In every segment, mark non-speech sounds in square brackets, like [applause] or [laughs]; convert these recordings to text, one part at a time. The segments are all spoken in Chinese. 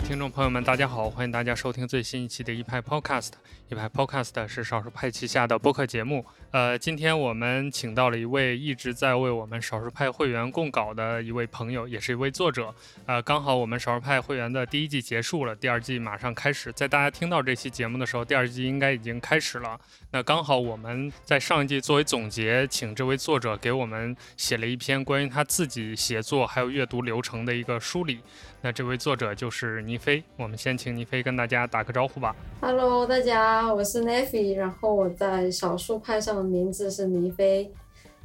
听众朋友们，大家好！欢迎大家收听最新一期的一派 Podcast。一派 Podcast 是少数派旗下的播客节目。呃，今天我们请到了一位一直在为我们少数派会员供稿的一位朋友，也是一位作者。呃，刚好我们少数派会员的第一季结束了，第二季马上开始。在大家听到这期节目的时候，第二季应该已经开始了。那刚好我们在上一季作为总结，请这位作者给我们写了一篇关于他自己写作还有阅读流程的一个梳理。那这位作者就是倪飞，我们先请倪飞跟大家打个招呼吧。Hello，大家，我是 Neffy，然后我在少数派上的名字是倪飞。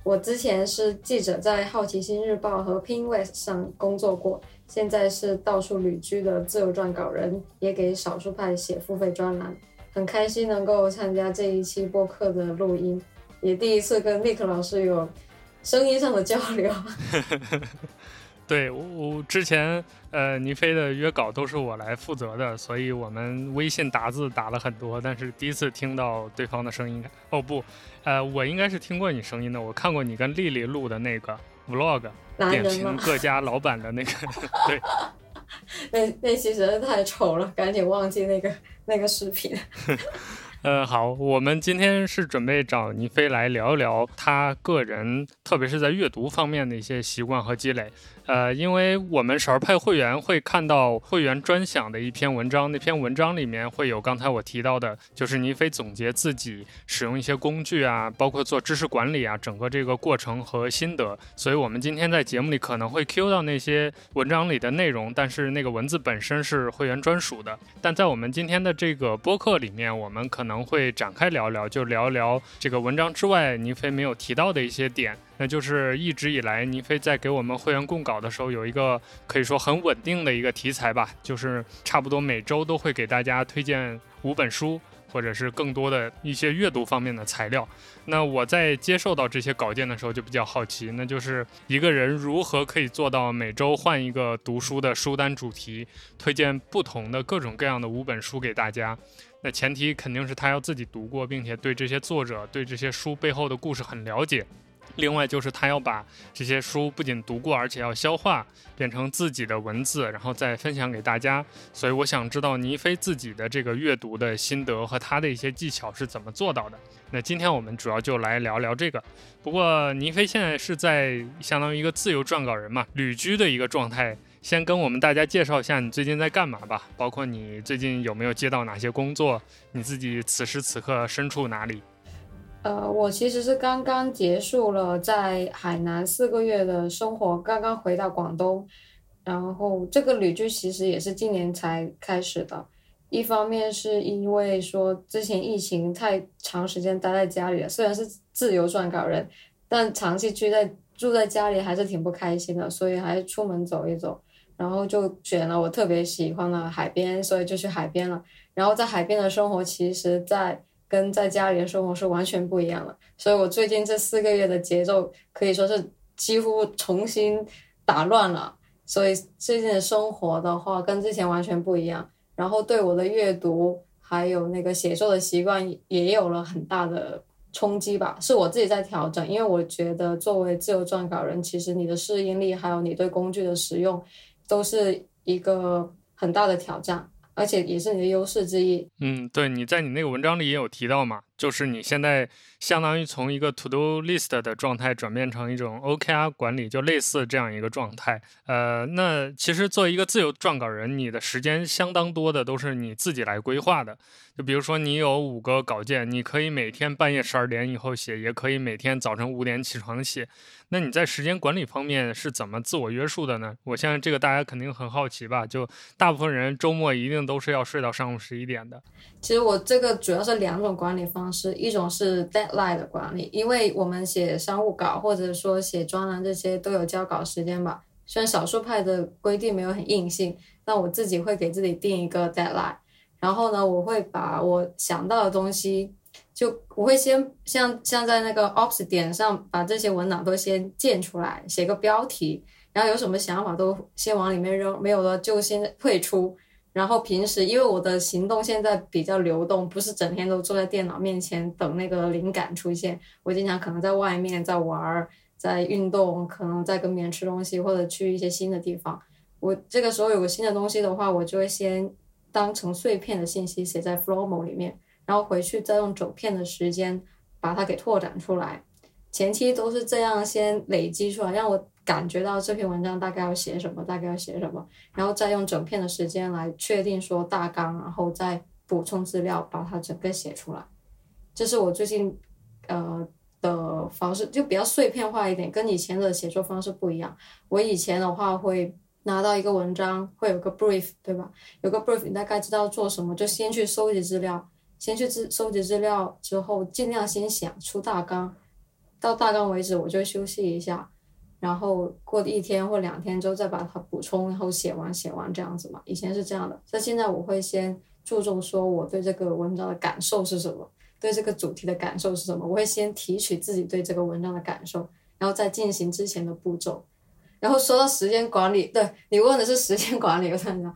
我之前是记者，在好奇心日报和 Pin West 上工作过，现在是到处旅居的自由撰稿人，也给少数派写付费专栏。很开心能够参加这一期播客的录音，也第一次跟 Nick 老师有声音上的交流。[laughs] 对我之前呃倪飞的约稿都是我来负责的，所以我们微信打字打了很多，但是第一次听到对方的声音。哦不，呃我应该是听过你声音的，我看过你跟丽丽录的那个 vlog，点评 [laughs] 各家老板的那个。对，[laughs] 那那期实在太丑了，赶紧忘记那个那个视频。[laughs] 呃，好，我们今天是准备找倪飞来聊一聊他个人，特别是在阅读方面的一些习惯和积累。呃，因为我们少儿派会员会看到会员专享的一篇文章，那篇文章里面会有刚才我提到的，就是倪飞总结自己使用一些工具啊，包括做知识管理啊，整个这个过程和心得。所以，我们今天在节目里可能会 Q 到那些文章里的内容，但是那个文字本身是会员专属的。但在我们今天的这个播客里面，我们可能能会展开聊聊，就聊聊这个文章之外，倪飞没有提到的一些点。那就是一直以来，倪飞在给我们会员供稿的时候，有一个可以说很稳定的一个题材吧，就是差不多每周都会给大家推荐五本书，或者是更多的一些阅读方面的材料。那我在接受到这些稿件的时候，就比较好奇，那就是一个人如何可以做到每周换一个读书的书单主题，推荐不同的各种各样的五本书给大家。那前提肯定是他要自己读过，并且对这些作者、对这些书背后的故事很了解。另外就是他要把这些书不仅读过，而且要消化，变成自己的文字，然后再分享给大家。所以我想知道倪飞自己的这个阅读的心得和他的一些技巧是怎么做到的。那今天我们主要就来聊聊这个。不过倪飞现在是在相当于一个自由撰稿人嘛，旅居的一个状态。先跟我们大家介绍一下你最近在干嘛吧，包括你最近有没有接到哪些工作，你自己此时此刻身处哪里。呃，我其实是刚刚结束了在海南四个月的生活，刚刚回到广东，然后这个旅居其实也是今年才开始的。一方面是因为说之前疫情太长时间待在家里了，虽然是自由撰稿人，但长期居在住在家里还是挺不开心的，所以还是出门走一走，然后就选了我特别喜欢的海边，所以就去海边了。然后在海边的生活，其实，在跟在家里的生活是完全不一样的，所以我最近这四个月的节奏可以说是几乎重新打乱了。所以最近的生活的话，跟之前完全不一样。然后对我的阅读还有那个写作的习惯也有了很大的冲击吧，是我自己在调整。因为我觉得作为自由撰稿人，其实你的适应力还有你对工具的使用，都是一个很大的挑战。而且也是你的优势之一。嗯，对，你在你那个文章里也有提到嘛，就是你现在相当于从一个 to do list 的状态转变成一种 OKR 管理，就类似这样一个状态。呃，那其实作为一个自由撰稿人，你的时间相当多的都是你自己来规划的。就比如说你有五个稿件，你可以每天半夜十二点以后写，也可以每天早晨五点起床写。那你在时间管理方面是怎么自我约束的呢？我相信这个大家肯定很好奇吧？就大部分人周末一定都是要睡到上午十一点的。其实我这个主要是两种管理方式，一种是 deadline 的管理，因为我们写商务稿或者说写专栏这些都有交稿时间吧。虽然少数派的规定没有很硬性，但我自己会给自己定一个 deadline，然后呢，我会把我想到的东西。就我会先像像在那个 Ops 点上把这些文档都先建出来，写个标题，然后有什么想法都先往里面扔，没有了就先退出。然后平时因为我的行动现在比较流动，不是整天都坐在电脑面前等那个灵感出现，我经常可能在外面在玩，在运动，可能在跟别人吃东西或者去一些新的地方。我这个时候有个新的东西的话，我就会先当成碎片的信息写在 Flomo 里面，然后回去再用整片的时间把它给拓展出来。前期都是这样先累积出来，让我感觉到这篇文章大概要写什么，大概要写什么，然后再用整片的时间来确定说大纲，然后再补充资料，把它整个写出来。这是我最近呃的方式，就比较碎片化一点，跟以前的写作方式不一样。我以前的话会拿到一个文章，会有个 brief，对吧？有个 brief，你大概知道做什么，就先去收集资料，先去资收集资料之后，尽量先想出大纲。到大纲为止，我就休息一下，然后过一天或两天之后再把它补充，然后写完写完这样子嘛。以前是这样的，但现在我会先注重说我对这个文章的感受是什么，对这个主题的感受是什么。我会先提取自己对这个文章的感受，然后再进行之前的步骤。然后说到时间管理，对你问的是时间管理，我看到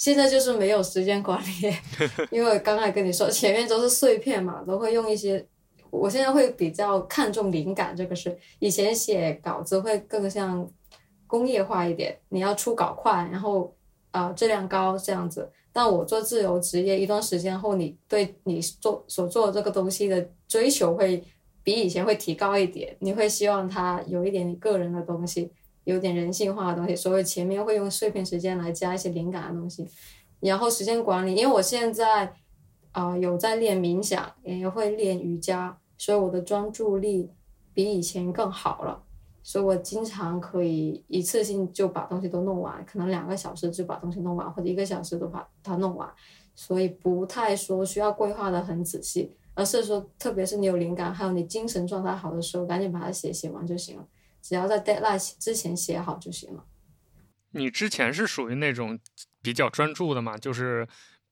现在就是没有时间管理，[laughs] 因为刚才跟你说前面都是碎片嘛，都会用一些。我现在会比较看重灵感这个事，以前写稿子会更像工业化一点，你要出稿快，然后啊质量高这样子。但我做自由职业一段时间后，你对你做所做的这个东西的追求会比以前会提高一点，你会希望它有一点你个人的东西，有点人性化的东西。所以前面会用碎片时间来加一些灵感的东西，然后时间管理，因为我现在啊有在练冥想，也会练瑜伽。所以我的专注力比以前更好了，所以我经常可以一次性就把东西都弄完，可能两个小时就把东西弄完，或者一个小时都把它弄完。所以不太说需要规划的很仔细，而是说，特别是你有灵感，还有你精神状态好的时候，赶紧把它写写完就行了。只要在 deadline 之前写好就行了。你之前是属于那种比较专注的嘛？就是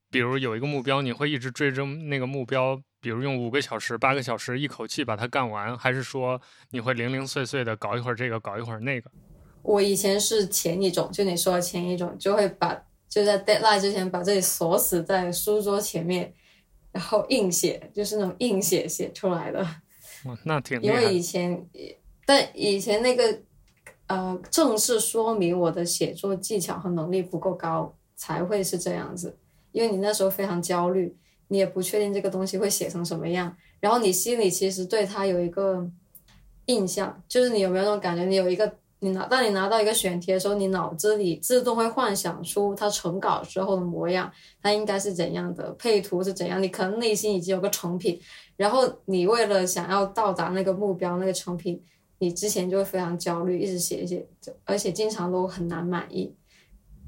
比如有一个目标，你会一直追着那个目标。比如用五个小时、八个小时一口气把它干完，还是说你会零零碎碎的搞一会儿这个，搞一会儿那个？我以前是前一种，就你说的前一种，就会把就在 deadline 之前把自己锁死在书桌前面，然后硬写，就是那种硬写写出来的。哇，那挺因为以前，但以前那个呃，正式说明我的写作技巧和能力不够高，才会是这样子。因为你那时候非常焦虑。你也不确定这个东西会写成什么样，然后你心里其实对它有一个印象，就是你有没有那种感觉？你有一个，你拿当你拿到一个选题的时候，你脑子里自动会幻想出它成稿之后的模样，它应该是怎样的，配图是怎样，你可能内心已经有个成品，然后你为了想要到达那个目标，那个成品，你之前就会非常焦虑，一直写一写，而且经常都很难满意。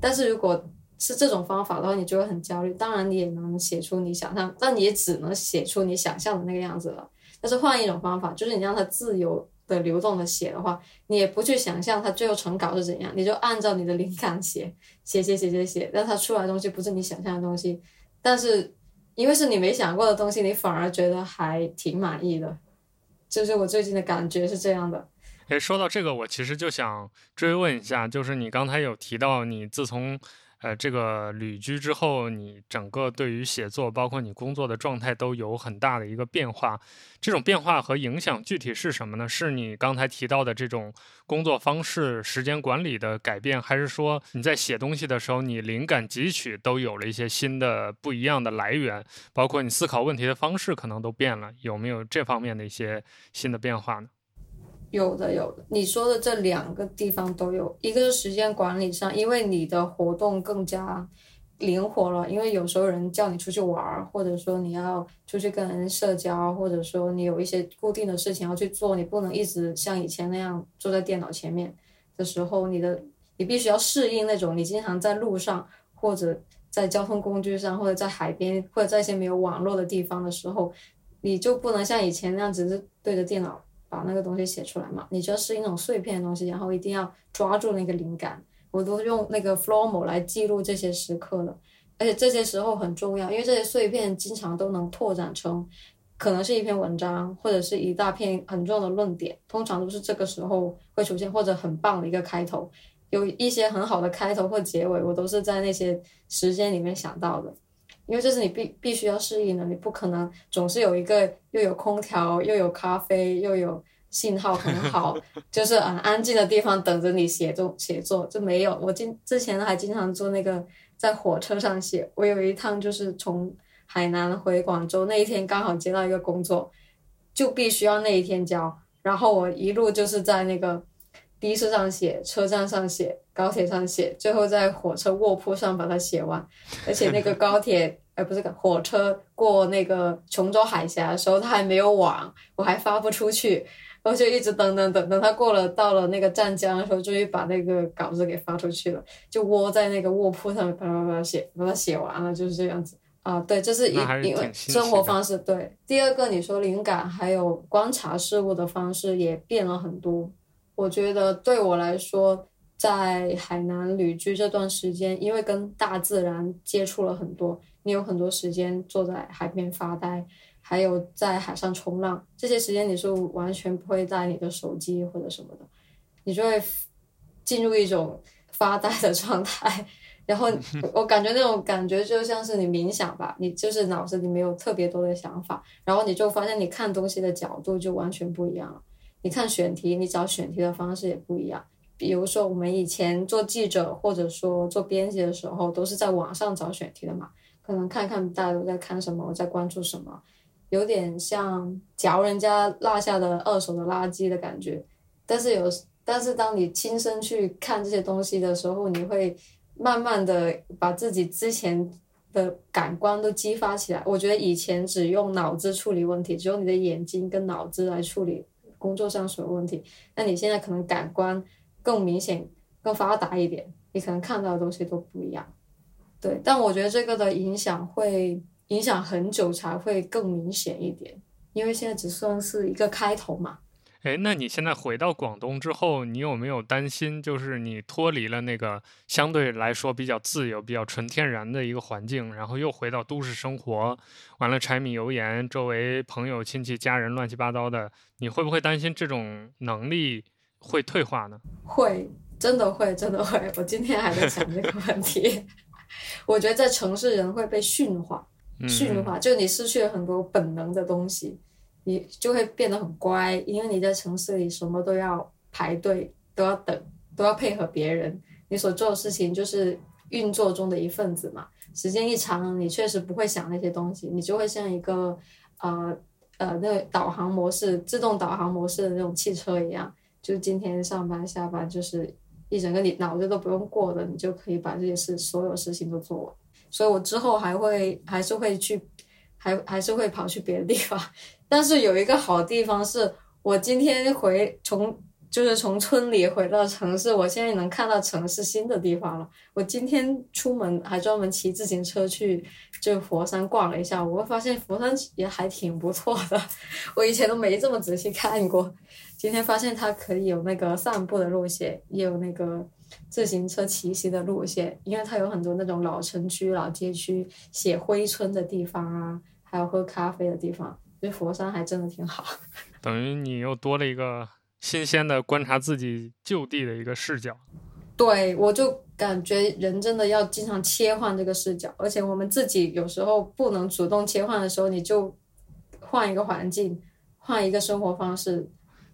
但是如果是这种方法的话，你就会很焦虑。当然，你也能写出你想象，但你也只能写出你想象的那个样子了。但是换一种方法，就是你让它自由的流动的写的话，你也不去想象它最后成稿是怎样，你就按照你的灵感写，写写写写写，让它出来的东西不是你想象的东西。但是因为是你没想过的东西，你反而觉得还挺满意的。就是我最近的感觉是这样的。哎，说到这个，我其实就想追问一下，就是你刚才有提到，你自从呃，这个旅居之后，你整个对于写作，包括你工作的状态，都有很大的一个变化。这种变化和影响具体是什么呢？是你刚才提到的这种工作方式、时间管理的改变，还是说你在写东西的时候，你灵感汲取都有了一些新的、不一样的来源？包括你思考问题的方式可能都变了，有没有这方面的一些新的变化呢？有的，有的。你说的这两个地方都有，一个是时间管理上，因为你的活动更加灵活了。因为有时候人叫你出去玩儿，或者说你要出去跟人社交，或者说你有一些固定的事情要去做，你不能一直像以前那样坐在电脑前面的时候，你的你必须要适应那种你经常在路上，或者在交通工具上，或者在海边，或者在一些没有网络的地方的时候，你就不能像以前那样只是对着电脑。把那个东西写出来嘛，你就要适应那种碎片的东西，然后一定要抓住那个灵感。我都用那个 Flomo 来记录这些时刻的，而且这些时候很重要，因为这些碎片经常都能拓展成，可能是一篇文章，或者是一大片很重要的论点，通常都是这个时候会出现，或者很棒的一个开头，有一些很好的开头或结尾，我都是在那些时间里面想到的。因为这是你必必须要适应的，你不可能总是有一个又有空调又有咖啡又有信号很好，[laughs] 就是很安静的地方等着你写作写作，就没有。我今之前还经常坐那个在火车上写，我有一趟就是从海南回广州那一天刚好接到一个工作，就必须要那一天交，然后我一路就是在那个的士上写，车站上写，高铁上写，最后在火车卧铺上把它写完，而且那个高铁。呃，不是火车过那个琼州海峡的时候，它还没有网，我还发不出去，我就一直等等等，等它过了到了那个湛江的时候，终于把那个稿子给发出去了，就窝在那个卧铺上面，啪啪啪写，把它写完了，就是这样子啊。对，这是一因为生活方式。对，第二个你说灵感还有观察事物的方式也变了很多，我觉得对我来说，在海南旅居这段时间，因为跟大自然接触了很多。你有很多时间坐在海边发呆，还有在海上冲浪，这些时间你是完全不会带你的手机或者什么的，你就会进入一种 [laughs] 发呆的状态。然后 [laughs] 我感觉那种感觉就像是你冥想吧，你就是脑子里没有特别多的想法，然后你就发现你看东西的角度就完全不一样了。你看选题，你找选题的方式也不一样。比如说我们以前做记者或者说做编辑的时候，都是在网上找选题的嘛。可能看看大家都在看什么，我在关注什么，有点像嚼人家落下的二手的垃圾的感觉。但是有，但是当你亲身去看这些东西的时候，你会慢慢的把自己之前的感官都激发起来。我觉得以前只用脑子处理问题，只用你的眼睛跟脑子来处理工作上所有问题。那你现在可能感官更明显、更发达一点，你可能看到的东西都不一样。对，但我觉得这个的影响会影响很久才会更明显一点，因为现在只算是一个开头嘛。哎，那你现在回到广东之后，你有没有担心，就是你脱离了那个相对来说比较自由、比较纯天然的一个环境，然后又回到都市生活，完了柴米油盐，周围朋友、亲戚、家人乱七八糟的，你会不会担心这种能力会退化呢？会，真的会，真的会。我今天还在想这个问题。[laughs] 我觉得在城市人会被驯化，驯化就你失去了很多本能的东西，你就会变得很乖，因为你在城市里什么都要排队，都要等，都要配合别人，你所做的事情就是运作中的一份子嘛。时间一长，你确实不会想那些东西，你就会像一个呃呃那个导航模式、自动导航模式的那种汽车一样，就今天上班下班就是。一整个你脑子都不用过的，你就可以把这些事所有事情都做完。所以我之后还会还是会去，还还是会跑去别的地方。但是有一个好地方是，我今天回从就是从村里回到城市，我现在能看到城市新的地方了。我今天出门还专门骑自行车去就佛山逛了一下，我会发现佛山也还挺不错的。[laughs] 我以前都没这么仔细看过。今天发现它可以有那个散步的路线，也有那个自行车骑行的路线，因为它有很多那种老城区、老街区写灰村的地方啊，还有喝咖啡的地方，所以佛山还真的挺好。[laughs] 等于你又多了一个新鲜的观察自己就地的一个视角。对，我就感觉人真的要经常切换这个视角，而且我们自己有时候不能主动切换的时候，你就换一个环境，换一个生活方式。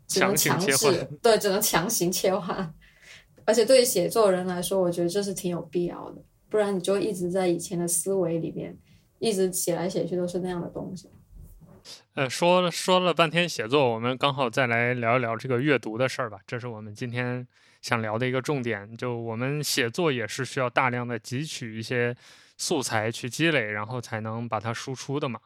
只能强势，对，只能强行切换。[laughs] 而且对于写作人来说，我觉得这是挺有必要的，不然你就一直在以前的思维里面，一直写来写去都是那样的东西。呃，说了说了半天写作，我们刚好再来聊一聊这个阅读的事儿吧。这是我们今天想聊的一个重点。就我们写作也是需要大量的汲取一些素材去积累，然后才能把它输出的嘛。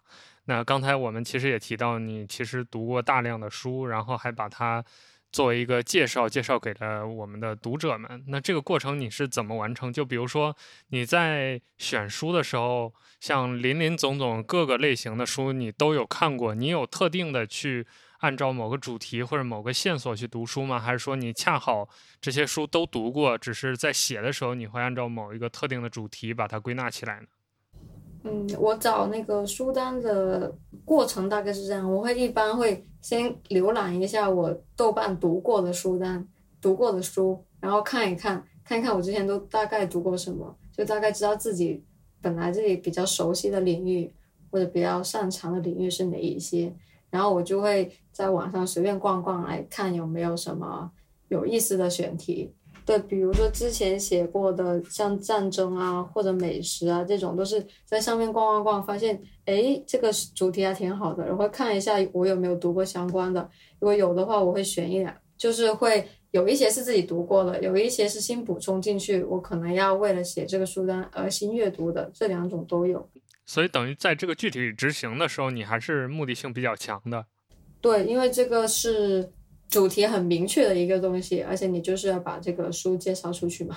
那刚才我们其实也提到，你其实读过大量的书，然后还把它作为一个介绍介绍给了我们的读者们。那这个过程你是怎么完成？就比如说你在选书的时候，像林林总总各个类型的书你都有看过，你有特定的去按照某个主题或者某个线索去读书吗？还是说你恰好这些书都读过，只是在写的时候你会按照某一个特定的主题把它归纳起来呢？嗯，我找那个书单的过程大概是这样，我会一般会先浏览一下我豆瓣读过的书单，读过的书，然后看一看，看一看我之前都大概读过什么，就大概知道自己本来自己比较熟悉的领域或者比较擅长的领域是哪一些，然后我就会在网上随便逛逛来看有没有什么有意思的选题。对，比如说之前写过的像战争啊或者美食啊这种，都是在上面逛逛逛，发现哎这个主题还挺好的，然后看一下我有没有读过相关的，如果有的话我会选一两，就是会有一些是自己读过的，有一些是新补充进去，我可能要为了写这个书单而新阅读的，这两种都有。所以等于在这个具体执行的时候，你还是目的性比较强的。对，因为这个是。主题很明确的一个东西，而且你就是要把这个书介绍出去嘛。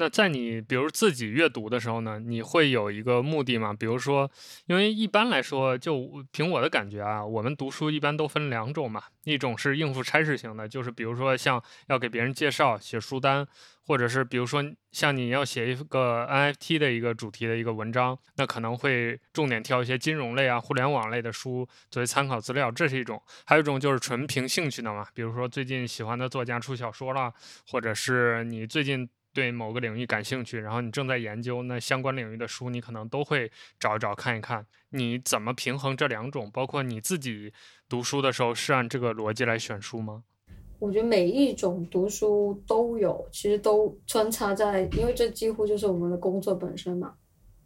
那在你比如自己阅读的时候呢，你会有一个目的吗？比如说，因为一般来说，就凭我的感觉啊，我们读书一般都分两种嘛，一种是应付差事型的，就是比如说像要给别人介绍、写书单。或者是比如说像你要写一个 NFT 的一个主题的一个文章，那可能会重点挑一些金融类啊、互联网类的书作为参考资料，这是一种；还有一种就是纯凭兴趣的嘛，比如说最近喜欢的作家出小说了，或者是你最近对某个领域感兴趣，然后你正在研究那相关领域的书，你可能都会找一找看一看。你怎么平衡这两种？包括你自己读书的时候是按这个逻辑来选书吗？我觉得每一种读书都有，其实都穿插在，因为这几乎就是我们的工作本身嘛。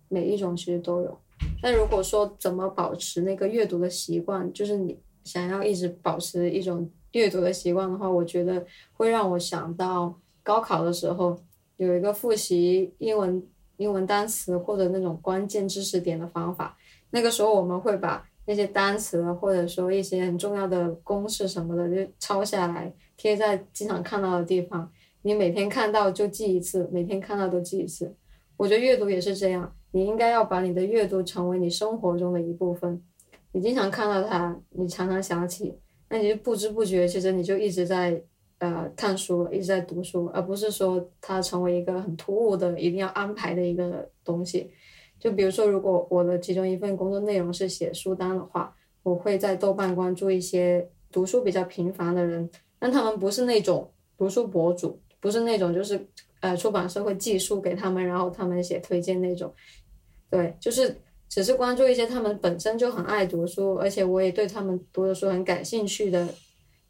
每一种其实都有。但如果说怎么保持那个阅读的习惯，就是你想要一直保持一种阅读的习惯的话，我觉得会让我想到高考的时候有一个复习英文英文单词或者那种关键知识点的方法。那个时候我们会把那些单词或者说一些很重要的公式什么的就抄下来。贴在经常看到的地方，你每天看到就记一次，每天看到都记一次。我觉得阅读也是这样，你应该要把你的阅读成为你生活中的一部分。你经常看到它，你常常想起，那你就不知不觉，其实你就一直在呃看书，一直在读书，而不是说它成为一个很突兀的、一定要安排的一个东西。就比如说，如果我的其中一份工作内容是写书单的话，我会在豆瓣关注一些读书比较频繁的人。但他们不是那种读书博主，不是那种就是呃出版社会寄书给他们，然后他们写推荐那种，对，就是只是关注一些他们本身就很爱读书，而且我也对他们读的书很感兴趣的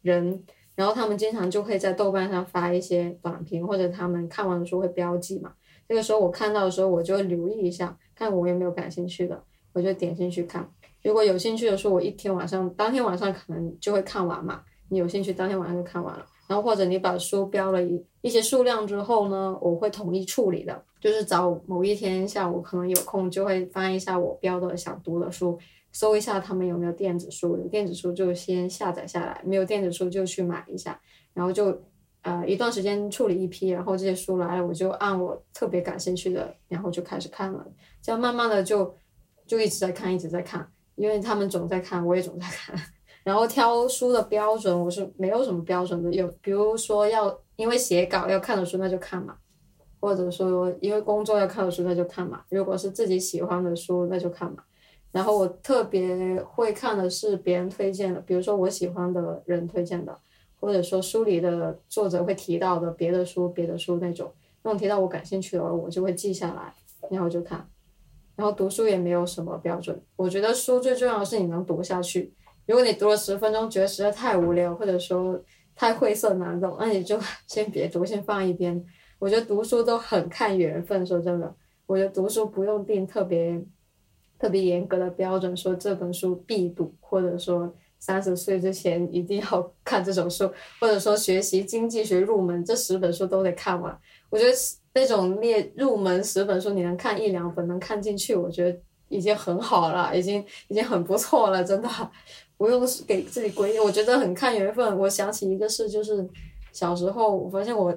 人，然后他们经常就会在豆瓣上发一些短评，或者他们看完的书会标记嘛。这个时候我看到的时候，我就会留意一下，看我有没有感兴趣的，我就点进去看。如果有兴趣的书，我一天晚上当天晚上可能就会看完嘛。你有兴趣，当天晚上就看完了。然后或者你把书标了一一些数量之后呢，我会统一处理的，就是找某一天下午可能有空，就会翻一下我标的想读的书，搜一下他们有没有电子书，有电子书就先下载下来，没有电子书就去买一下，然后就呃一段时间处理一批，然后这些书来了，我就按我特别感兴趣的，然后就开始看了，这样慢慢的就就一直在看，一直在看，因为他们总在看，我也总在看。[laughs] 然后挑书的标准我是没有什么标准的，有比如说要因为写稿要看的书那就看嘛，或者说因为工作要看的书那就看嘛。如果是自己喜欢的书那就看嘛。然后我特别会看的是别人推荐的，比如说我喜欢的人推荐的，或者说书里的作者会提到的别的书、别的书那种，那种提到我感兴趣的我就会记下来，然后就看。然后读书也没有什么标准，我觉得书最重要的是你能读下去。如果你读了十分钟，觉得实在太无聊，或者说太晦涩难懂，那你就 [laughs] 先别读，先放一边。我觉得读书都很看缘分，说真的，我觉得读书不用定特别特别严格的标准，说这本书必读，或者说三十岁之前一定要看这种书，或者说学习经济学入门这十本书都得看完。我觉得那种列入门十本书，你能看一两本能看进去，我觉得已经很好了，已经已经很不错了，真的。不用给自己规定，我觉得很看缘分。我想起一个事，就是小时候，我发现我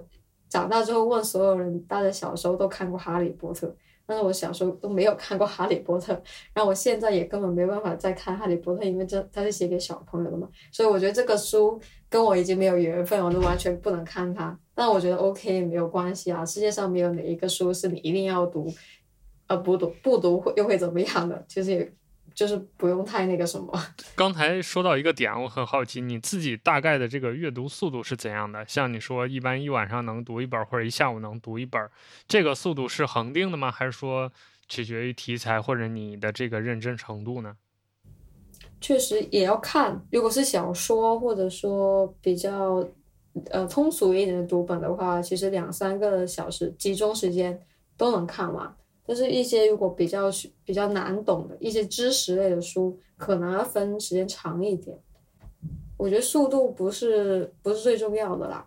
长大之后问所有人，大家小时候都看过《哈利波特》，但是我小时候都没有看过《哈利波特》，然后我现在也根本没办法再看《哈利波特》，因为这它是写给小朋友的嘛，所以我觉得这个书跟我已经没有缘分，我都完全不能看它。但我觉得 OK 没有关系啊，世界上没有哪一个书是你一定要读，呃，不读不读会又会怎么样的，其实也。就是不用太那个什么。[laughs] 刚才说到一个点，我很好奇，你自己大概的这个阅读速度是怎样的？像你说，一般一晚上能读一本，或者一下午能读一本，这个速度是恒定的吗？还是说取决于题材或者你的这个认真程度呢？确实也要看，如果是小说或者说比较呃通俗一点的读本的话，其实两三个小时集中时间都能看完。但是，一些如果比较比较难懂的一些知识类的书，可能要分时间长一点。我觉得速度不是不是最重要的啦。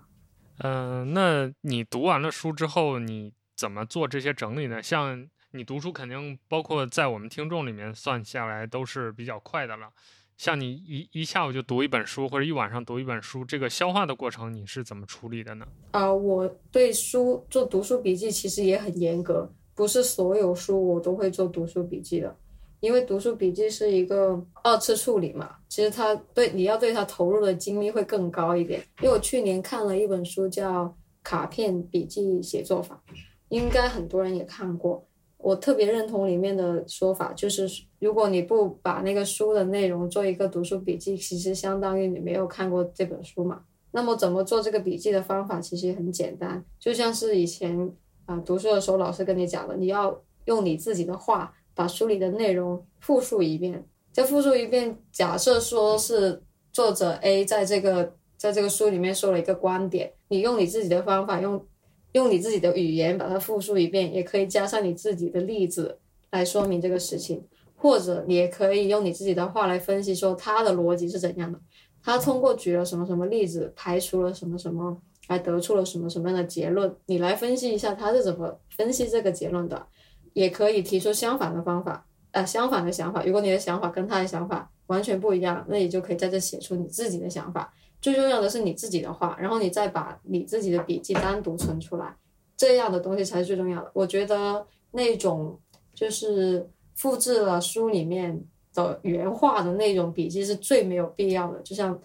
嗯，那你读完了书之后，你怎么做这些整理呢？像你读书肯定包括在我们听众里面算下来都是比较快的了。像你一一下午就读一本书，或者一晚上读一本书，这个消化的过程你是怎么处理的呢？啊，我对书做读书笔记其实也很严格。不是所有书我都会做读书笔记的，因为读书笔记是一个二次处理嘛。其实它对你要对它投入的精力会更高一点。因为我去年看了一本书叫《卡片笔记写作法》，应该很多人也看过。我特别认同里面的说法，就是如果你不把那个书的内容做一个读书笔记，其实相当于你没有看过这本书嘛。那么怎么做这个笔记的方法其实很简单，就像是以前。啊，读书的时候老师跟你讲了，你要用你自己的话把书里的内容复述一遍。再复述一遍，假设说是作者 A 在这个在这个书里面说了一个观点，你用你自己的方法，用用你自己的语言把它复述一遍，也可以加上你自己的例子来说明这个事情，或者你也可以用你自己的话来分析说他的逻辑是怎样的，他通过举了什么什么例子，排除了什么什么。还得出了什么什么样的结论？你来分析一下他是怎么分析这个结论的，也可以提出相反的方法，呃，相反的想法。如果你的想法跟他的想法完全不一样，那你就可以在这写出你自己的想法。最重要的是你自己的话，然后你再把你自己的笔记单独存出来，这样的东西才是最重要的。我觉得那种就是复制了书里面的原话的那种笔记是最没有必要的，就像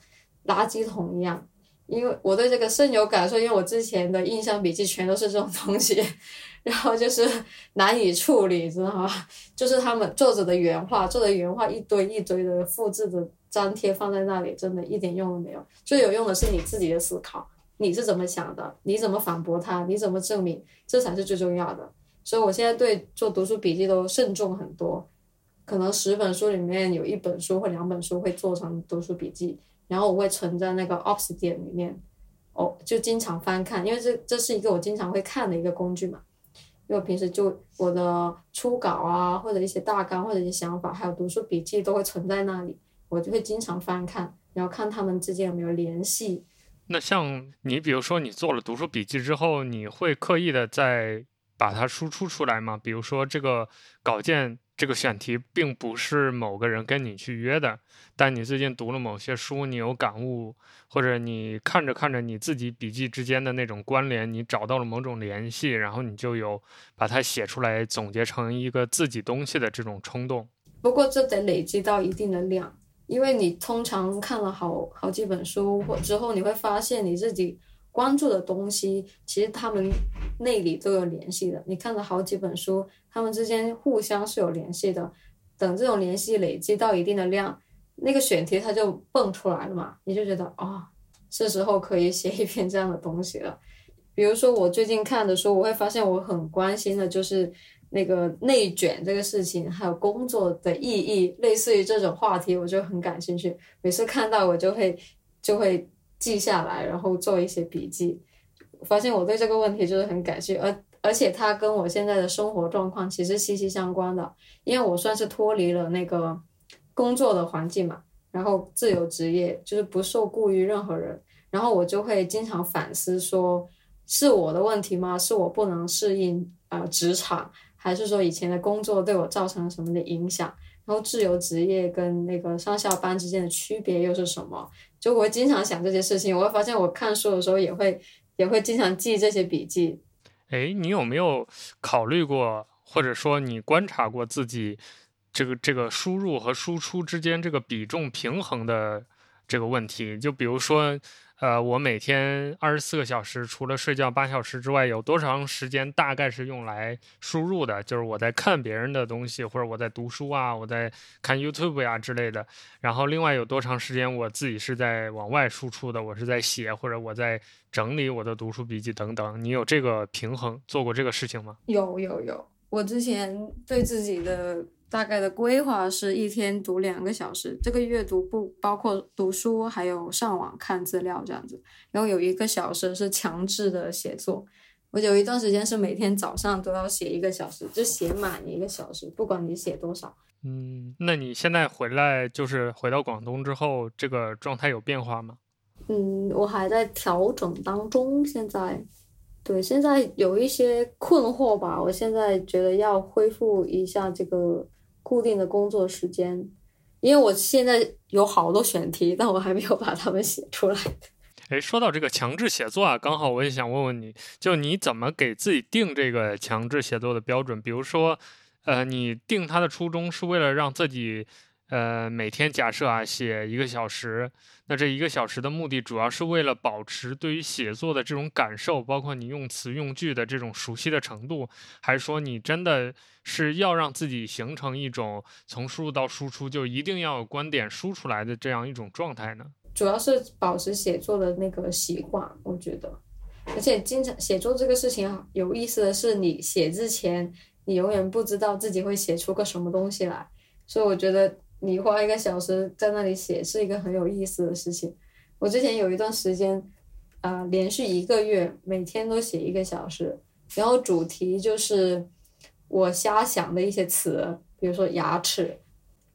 垃圾桶一样。因为我对这个深有感受，因为我之前的印象笔记全都是这种东西，然后就是难以处理，知道吗？就是他们作者的原话，作者原话一堆一堆的复制的粘贴放在那里，真的一点用都没有。最有用的是你自己的思考，你是怎么想的？你怎么反驳他？你怎么证明？这才是最重要的。所以我现在对做读书笔记都慎重很多，可能十本书里面有一本书或两本书会做成读书笔记。然后我会存在那个 Ops 点里面，哦，就经常翻看，因为这这是一个我经常会看的一个工具嘛。因为平时就我的初稿啊，或者一些大纲或者一些想法，还有读书笔记都会存在那里，我就会经常翻看，然后看他们之间有没有联系。那像你，比如说你做了读书笔记之后，你会刻意的再把它输出出来吗？比如说这个稿件。这个选题并不是某个人跟你去约的，但你最近读了某些书，你有感悟，或者你看着看着你自己笔记之间的那种关联，你找到了某种联系，然后你就有把它写出来，总结成一个自己东西的这种冲动。不过这得累积到一定的量，因为你通常看了好好几本书或之后，你会发现你自己。关注的东西，其实他们内里都有联系的。你看了好几本书，他们之间互相是有联系的。等这种联系累积到一定的量，那个选题它就蹦出来了嘛，你就觉得啊，是时候可以写一篇这样的东西了。比如说我最近看的书，我会发现我很关心的就是那个内卷这个事情，还有工作的意义，类似于这种话题，我就很感兴趣。每次看到我就会就会。记下来，然后做一些笔记，发现我对这个问题就是很感兴趣，而而且它跟我现在的生活状况其实息息相关的，因为我算是脱离了那个工作的环境嘛，然后自由职业，就是不受雇于任何人，然后我就会经常反思说，是我的问题吗？是我不能适应啊职场，还是说以前的工作对我造成了什么的影响？然后自由职业跟那个上下班之间的区别又是什么？就我经常想这些事情，我会发现我看书的时候也会也会经常记这些笔记。哎，你有没有考虑过，或者说你观察过自己这个这个输入和输出之间这个比重平衡的这个问题？就比如说。呃，我每天二十四个小时，除了睡觉八小时之外，有多长时间大概是用来输入的？就是我在看别人的东西，或者我在读书啊，我在看 YouTube 呀之类的。然后另外有多长时间我自己是在往外输出的？我是在写，或者我在整理我的读书笔记等等。你有这个平衡做过这个事情吗？有有有，我之前对自己的大概的规划是一天读两个小时，这个阅读不包括读书，还有上网看资料这样子。然后有一个小时是强制的写作，我有一段时间是每天早上都要写一个小时，就写满一个小时，不管你写多少。嗯，那你现在回来就是回到广东之后，这个状态有变化吗？嗯，我还在调整当中，现在。对，现在有一些困惑吧。我现在觉得要恢复一下这个固定的工作时间，因为我现在有好多选题，但我还没有把它们写出来。[laughs] 哎，说到这个强制写作啊，刚好我也想问问你，就你怎么给自己定这个强制写作的标准？比如说，呃，你定它的初衷是为了让自己。呃，每天假设啊写一个小时，那这一个小时的目的主要是为了保持对于写作的这种感受，包括你用词用句的这种熟悉的程度，还是说你真的是要让自己形成一种从输入到输出就一定要有观点输出来的这样一种状态呢？主要是保持写作的那个习惯，我觉得，而且经常写作这个事情，有意思的是，你写之前你永远不知道自己会写出个什么东西来，所以我觉得。你花一个小时在那里写是一个很有意思的事情。我之前有一段时间，啊，连续一个月每天都写一个小时，然后主题就是我瞎想的一些词，比如说牙齿、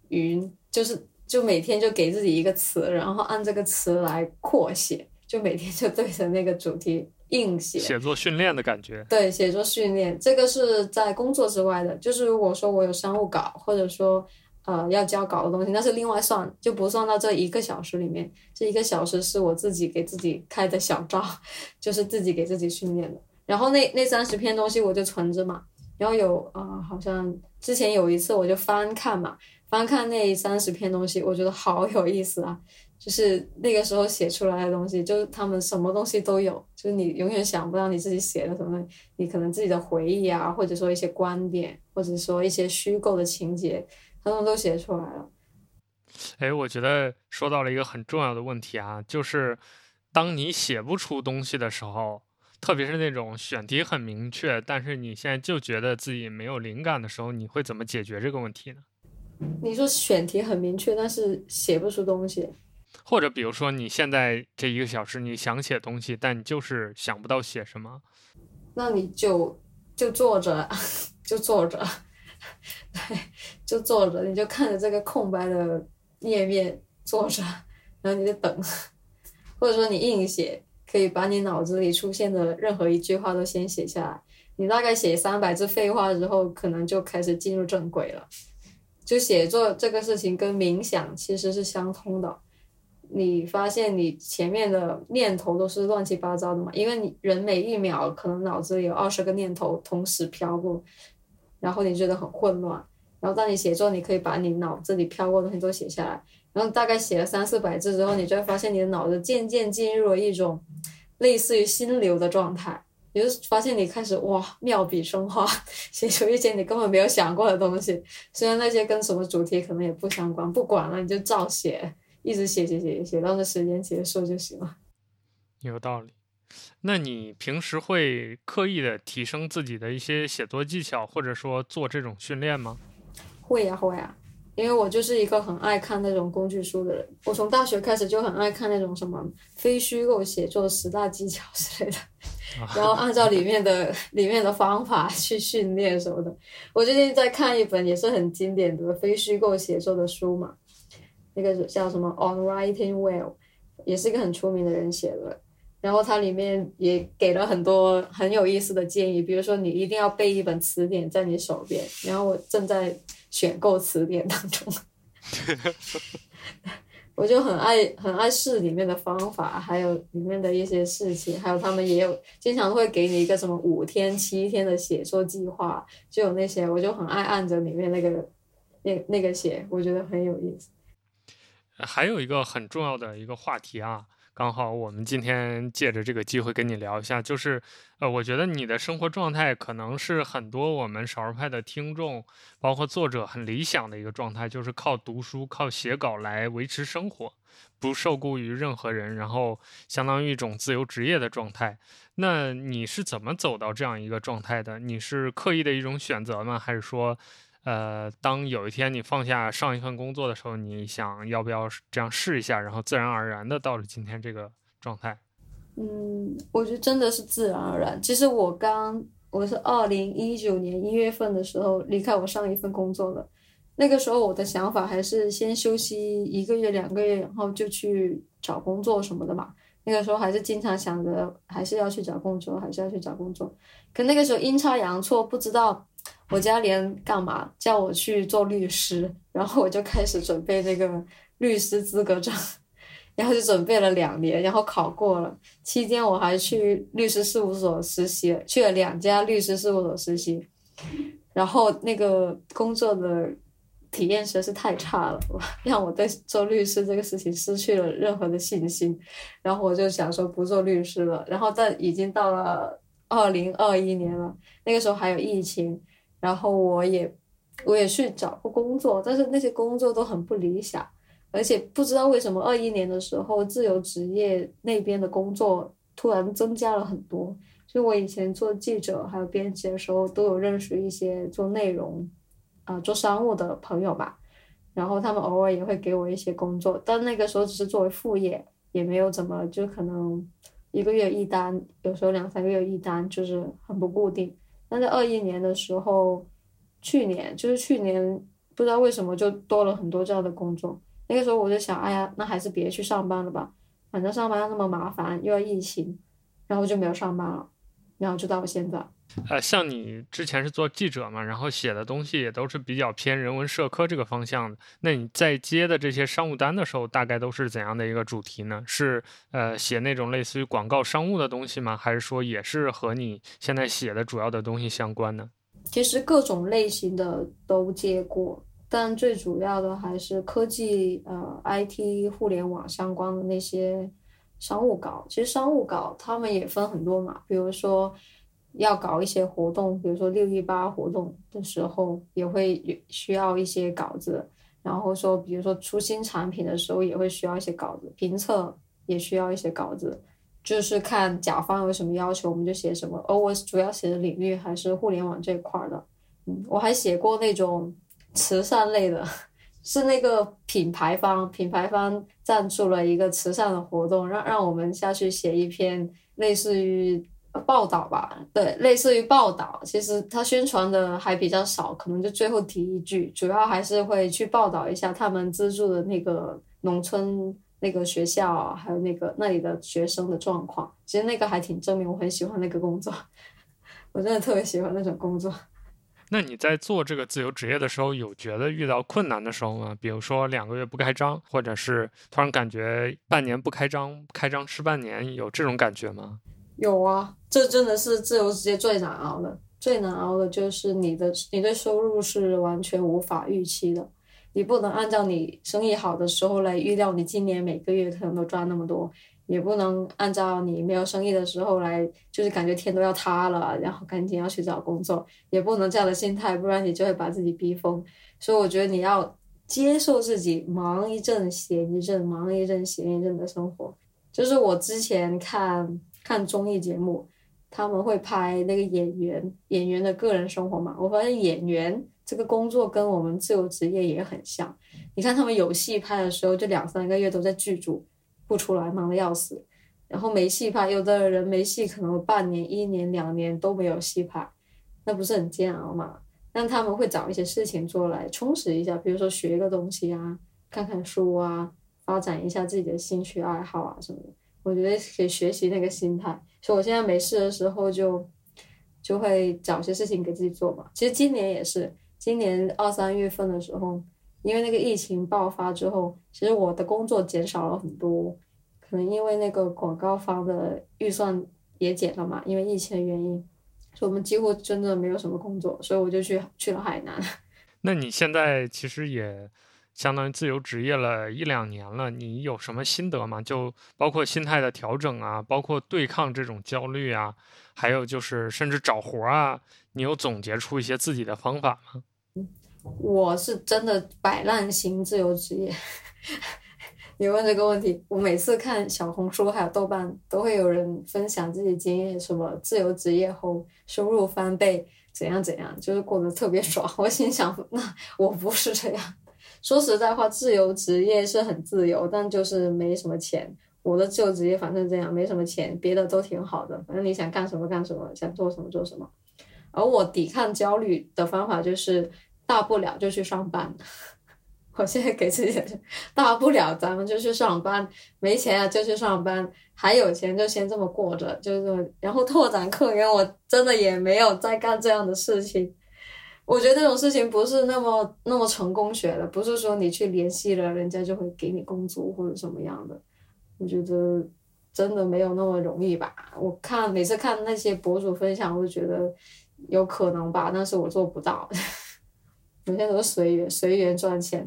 云，就是就每天就给自己一个词，然后按这个词来扩写，就每天就对着那个主题硬写。写作训练的感觉。对，写作训练，这个是在工作之外的，就是如果说我有商务稿，或者说。呃，要交稿的东西，那是另外算，就不算到这一个小时里面。这一个小时是我自己给自己开的小灶，[laughs] 就是自己给自己训练的。然后那那三十篇东西我就存着嘛。然后有啊，好像之前有一次我就翻看嘛，翻看那三十篇东西，我觉得好有意思啊。就是那个时候写出来的东西，就是他们什么东西都有，就是你永远想不到你自己写的什么，你可能自己的回忆啊，或者说一些观点，或者说一些虚构的情节。他们都写出来了。哎，我觉得说到了一个很重要的问题啊，就是当你写不出东西的时候，特别是那种选题很明确，但是你现在就觉得自己没有灵感的时候，你会怎么解决这个问题呢？你说选题很明确，但是写不出东西，或者比如说你现在这一个小时你想写东西，但你就是想不到写什么，那你就就坐着，就坐着。[laughs] 对，[laughs] 就坐着，你就看着这个空白的页面坐着，然后你就等，或者说你硬写，可以把你脑子里出现的任何一句话都先写下来。你大概写三百字废话之后，可能就开始进入正轨了。就写作这个事情跟冥想其实是相通的。你发现你前面的念头都是乱七八糟的嘛？因为你人每一秒可能脑子里有二十个念头同时飘过。然后你觉得很混乱，然后当你写作，你可以把你脑子里飘过的东西都写下来，然后大概写了三四百字之后，你就会发现你的脑子渐渐进入了一种类似于心流的状态，你就发现你开始哇妙笔生花，写出一些你根本没有想过的东西，虽然那些跟什么主题可能也不相关，不管了，你就照写，一直写写写写到那时间结束就行了。有道理。那你平时会刻意的提升自己的一些写作技巧，或者说做这种训练吗？会呀会呀，因为我就是一个很爱看那种工具书的人。我从大学开始就很爱看那种什么非虚构写作十大技巧之类的，[laughs] 然后按照里面的里面的方法去训练什么的。我最近在看一本也是很经典的非虚构写作的书嘛，那个叫什么《On Writing Well》，也是一个很出名的人写的。然后它里面也给了很多很有意思的建议，比如说你一定要备一本词典在你手边。然后我正在选购词典当中，[laughs] 我就很爱很爱试里面的方法，还有里面的一些事情，还有他们也有经常会给你一个什么五天七天的写作计划，就有那些，我就很爱按着里面那个那那个写，我觉得很有意思。还有一个很重要的一个话题啊。刚好我们今天借着这个机会跟你聊一下，就是，呃，我觉得你的生活状态可能是很多我们少儿派的听众，包括作者很理想的一个状态，就是靠读书、靠写稿来维持生活，不受雇于任何人，然后相当于一种自由职业的状态。那你是怎么走到这样一个状态的？你是刻意的一种选择吗？还是说，呃，当有一天你放下上一份工作的时候，你想要不要这样试一下，然后自然而然的到了今天这个状态？嗯，我觉得真的是自然而然。其实我刚我是二零一九年一月份的时候离开我上一份工作的，那个时候我的想法还是先休息一个月两个月，然后就去找工作什么的嘛。那个时候还是经常想着还是要去找工作，还是要去找工作。可那个时候阴差阳错，不知道。我家里人干嘛叫我去做律师，然后我就开始准备这个律师资格证，[laughs] 然后就准备了两年，然后考过了。期间我还去律师事务所实习，去了两家律师事务所实习，然后那个工作的体验实在是太差了，[laughs] 让我对做律师这个事情失去了任何的信心。然后我就想说不做律师了。然后在已经到了二零二一年了，那个时候还有疫情。然后我也，我也去找过工作，但是那些工作都很不理想，而且不知道为什么二一年的时候自由职业那边的工作突然增加了很多。就我以前做记者还有编辑的时候，都有认识一些做内容，啊做商务的朋友吧，然后他们偶尔也会给我一些工作，但那个时候只是作为副业，也没有怎么就可能一个月一单，有时候两三个月一单，就是很不固定。但是二一年的时候，去年就是去年，不知道为什么就多了很多这样的工作。那个时候我就想，哎呀，那还是别去上班了吧，反正上班那么麻烦，又要疫情，然后就没有上班了，然后就到现在。呃，像你之前是做记者嘛，然后写的东西也都是比较偏人文社科这个方向的。那你在接的这些商务单的时候，大概都是怎样的一个主题呢？是呃写那种类似于广告商务的东西吗？还是说也是和你现在写的主要的东西相关呢？其实各种类型的都接过，但最主要的还是科技呃 IT 互联网相关的那些商务稿。其实商务稿他们也分很多嘛，比如说。要搞一些活动，比如说六一八活动的时候，也会需要一些稿子。然后说，比如说出新产品的时候，也会需要一些稿子。评测也需要一些稿子，就是看甲方有什么要求，我们就写什么。而我主要写的领域还是互联网这一块的。嗯，我还写过那种慈善类的，是那个品牌方，品牌方赞助了一个慈善的活动，让让我们下去写一篇类似于。报道吧，对，类似于报道，其实他宣传的还比较少，可能就最后提一句，主要还是会去报道一下他们资助的那个农村那个学校，还有那个那里的学生的状况。其实那个还挺证明，我很喜欢那个工作，[laughs] 我真的特别喜欢那种工作。那你在做这个自由职业的时候，有觉得遇到困难的时候吗？比如说两个月不开张，或者是突然感觉半年不开张，开张吃半年，有这种感觉吗？有啊，这真的是自由职业最难熬的，最难熬的就是你的你对收入是完全无法预期的，你不能按照你生意好的时候来预料你今年每个月可能都赚那么多，也不能按照你没有生意的时候来，就是感觉天都要塌了，然后赶紧要去找工作，也不能这样的心态，不然你就会把自己逼疯。所以我觉得你要接受自己忙一阵闲一阵，忙一阵闲一阵的生活，就是我之前看。看综艺节目，他们会拍那个演员演员的个人生活嘛？我发现演员这个工作跟我们自由职业也很像。你看他们有戏拍的时候，就两三个月都在剧组不出来，忙的要死。然后没戏拍，有的人没戏可能半年、一年、两年都没有戏拍，那不是很煎熬嘛？但他们会找一些事情做来充实一下，比如说学个东西啊，看看书啊，发展一下自己的兴趣爱好啊什么的。我觉得可以学习那个心态，所以我现在没事的时候就就会找些事情给自己做嘛。其实今年也是，今年二三月份的时候，因为那个疫情爆发之后，其实我的工作减少了很多，可能因为那个广告方的预算也减了嘛，因为疫情的原因，所以我们几乎真的没有什么工作，所以我就去去了海南。[laughs] 那你现在其实也。相当于自由职业了一两年了，你有什么心得吗？就包括心态的调整啊，包括对抗这种焦虑啊，还有就是甚至找活啊，你有总结出一些自己的方法吗？我是真的摆烂型自由职业。[laughs] 你问这个问题，我每次看小红书还有豆瓣，都会有人分享自己经验，什么自由职业后收入翻倍，怎样怎样，就是过得特别爽。[laughs] 我心想，那我不是这样。说实在话，自由职业是很自由，但就是没什么钱。我的自由职业反正这样，没什么钱，别的都挺好的。反正你想干什么干什么，想做什么做什么。而我抵抗焦虑的方法就是，大不了就去上班。我现在给自己大不了咱们就去上班，没钱啊就去上班，还有钱就先这么过着，就是。然后拓展客源，我真的也没有在干这样的事情。我觉得这种事情不是那么那么成功学的，不是说你去联系了人家就会给你工作或者什么样的。我觉得真的没有那么容易吧？我看每次看那些博主分享，我就觉得有可能吧，但是我做不到。我现在都是随缘随缘赚钱。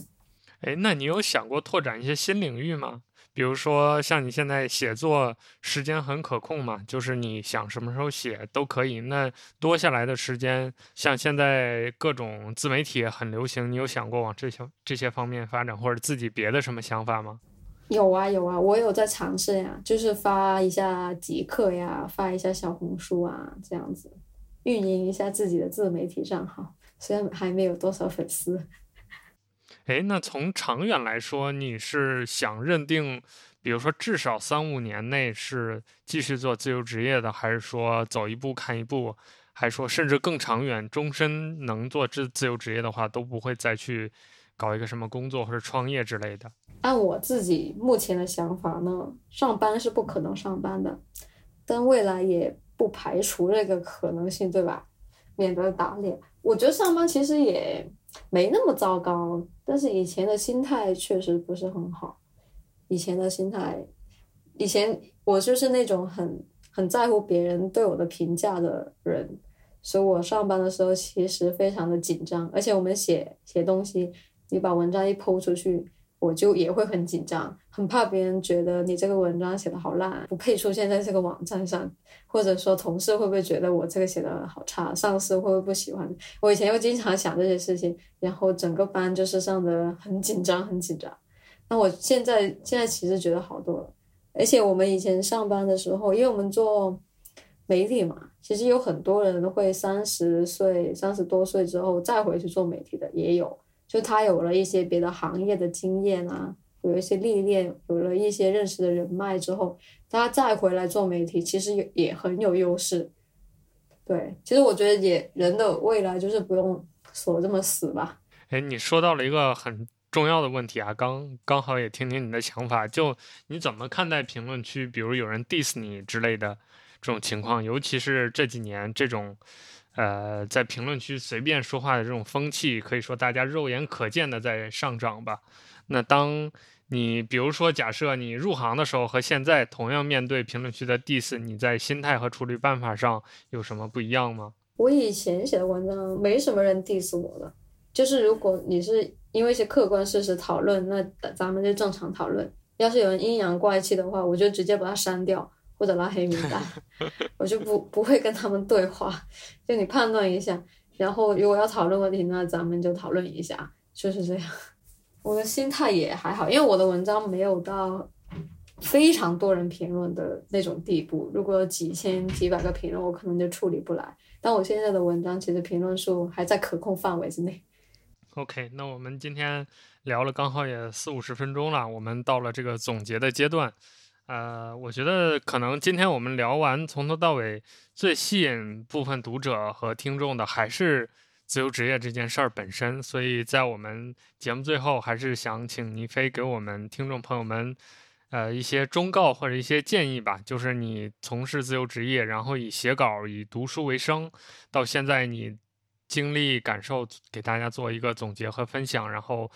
哎，那你有想过拓展一些新领域吗？比如说像你现在写作时间很可控嘛，就是你想什么时候写都可以。那多下来的时间，像现在各种自媒体很流行，你有想过往这些这些方面发展，或者自己别的什么想法吗？有啊有啊，我有在尝试呀，就是发一下极客呀，发一下小红书啊，这样子运营一下自己的自媒体账号，虽然还没有多少粉丝。[laughs] 哎，那从长远来说，你是想认定，比如说至少三五年内是继续做自由职业的，还是说走一步看一步，还是说甚至更长远，终身能做自自由职业的话，都不会再去搞一个什么工作或者创业之类的？按我自己目前的想法呢，上班是不可能上班的，但未来也不排除这个可能性，对吧？免得打脸。我觉得上班其实也。没那么糟糕，但是以前的心态确实不是很好。以前的心态，以前我就是那种很很在乎别人对我的评价的人，所以我上班的时候其实非常的紧张。而且我们写写东西，你把文章一抛出去。我就也会很紧张，很怕别人觉得你这个文章写的好烂，不配出现在这个网站上，或者说同事会不会觉得我这个写的好差，上司会不会不喜欢？我以前又经常想这些事情，然后整个班就是上的很紧张，很紧张。那我现在现在其实觉得好多了，而且我们以前上班的时候，因为我们做媒体嘛，其实有很多人会三十岁、三十多岁之后再回去做媒体的，也有。就他有了一些别的行业的经验啊，有一些历练，有了一些认识的人脉之后，他再回来做媒体，其实也也很有优势。对，其实我觉得也人的未来就是不用锁这么死吧。哎，你说到了一个很重要的问题啊，刚刚好也听听你的想法，就你怎么看待评论区，比如有人 diss 你之类的这种情况，尤其是这几年这种。呃，在评论区随便说话的这种风气，可以说大家肉眼可见的在上涨吧。那当你比如说假设你入行的时候和现在同样面对评论区的 diss，你在心态和处理办法上有什么不一样吗？我以前写的文章没什么人 diss 我的，就是如果你是因为一些客观事实讨论，那咱们就正常讨论。要是有人阴阳怪气的话，我就直接把它删掉。或者拉黑名单，[laughs] 我就不不会跟他们对话。就你判断一下，然后如果要讨论问题，那咱们就讨论一下，就是这样。[laughs] 我的心态也还好，因为我的文章没有到非常多人评论的那种地步。如果几千几百个评论，我可能就处理不来。但我现在的文章其实评论数还在可控范围之内。OK，那我们今天聊了刚好也四五十分钟了，我们到了这个总结的阶段。呃，我觉得可能今天我们聊完，从头到尾最吸引部分读者和听众的还是自由职业这件事儿本身。所以在我们节目最后，还是想请倪飞给我们听众朋友们，呃，一些忠告或者一些建议吧。就是你从事自由职业，然后以写稿、以读书为生，到现在你经历感受，给大家做一个总结和分享，然后。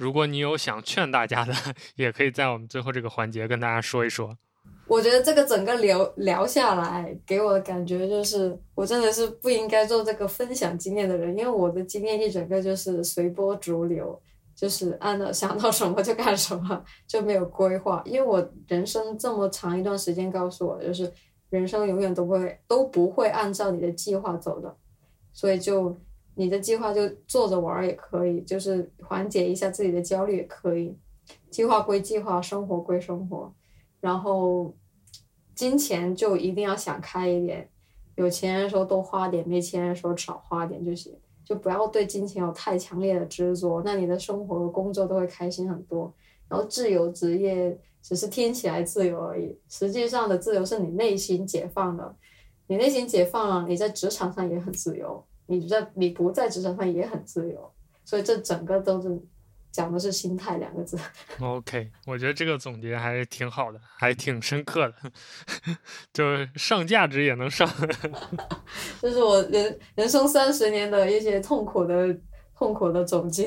如果你有想劝大家的，也可以在我们最后这个环节跟大家说一说。我觉得这个整个聊聊下来，给我的感觉就是，我真的是不应该做这个分享经验的人，因为我的经验一整个就是随波逐流，就是按照想到什么就干什么，就没有规划。因为我人生这么长一段时间告诉我，就是人生永远都不会都不会按照你的计划走的，所以就。你的计划就做着玩也可以，就是缓解一下自己的焦虑也可以。计划归计划，生活归生活，然后金钱就一定要想开一点，有钱人说多花点，没钱人说少花点就行，就不要对金钱有太强烈的执着，那你的生活和工作都会开心很多。然后自由职业只是听起来自由而已，实际上的自由是你内心解放了，你内心解放了，你在职场上也很自由，你在你不在职场上也很自由，所以这整个都是。讲的是心态两个字。OK，我觉得这个总结还是挺好的，还挺深刻的，[laughs] 就是上价值也能上。[laughs] 这是我人人生三十年的一些痛苦的痛苦的总结。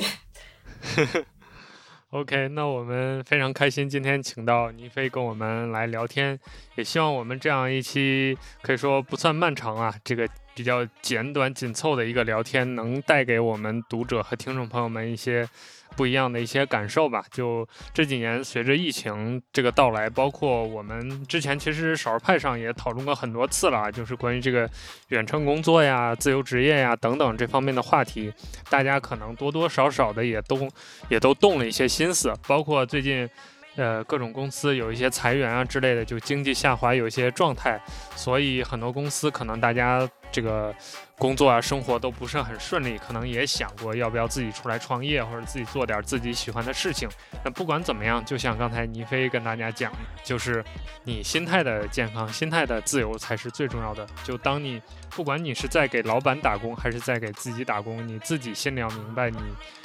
[laughs] OK，那我们非常开心今天请到倪飞跟我们来聊天，也希望我们这样一期可以说不算漫长啊，这个。比较简短紧凑的一个聊天，能带给我们读者和听众朋友们一些不一样的一些感受吧。就这几年，随着疫情这个到来，包括我们之前其实少儿派上也讨论过很多次了，就是关于这个远程工作呀、自由职业呀等等这方面的话题，大家可能多多少少的也都也都动了一些心思，包括最近。呃，各种公司有一些裁员啊之类的，就经济下滑有一些状态，所以很多公司可能大家这个工作啊、生活都不是很顺利，可能也想过要不要自己出来创业，或者自己做点自己喜欢的事情。那不管怎么样，就像刚才倪飞跟大家讲的，就是你心态的健康、心态的自由才是最重要的。就当你不管你是在给老板打工，还是在给自己打工，你自己心里要明白你。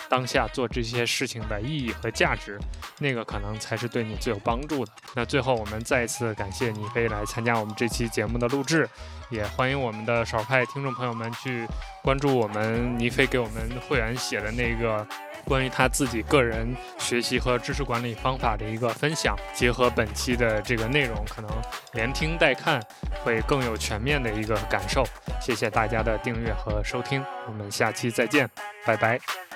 当下做这些事情的意义和价值，那个可能才是对你最有帮助的。那最后，我们再一次感谢倪飞来参加我们这期节目的录制，也欢迎我们的少派听众朋友们去关注我们倪飞给我们会员写的那个关于他自己个人学习和知识管理方法的一个分享，结合本期的这个内容，可能连听带看会更有全面的一个感受。谢谢大家的订阅和收听，我们下期再见，拜拜。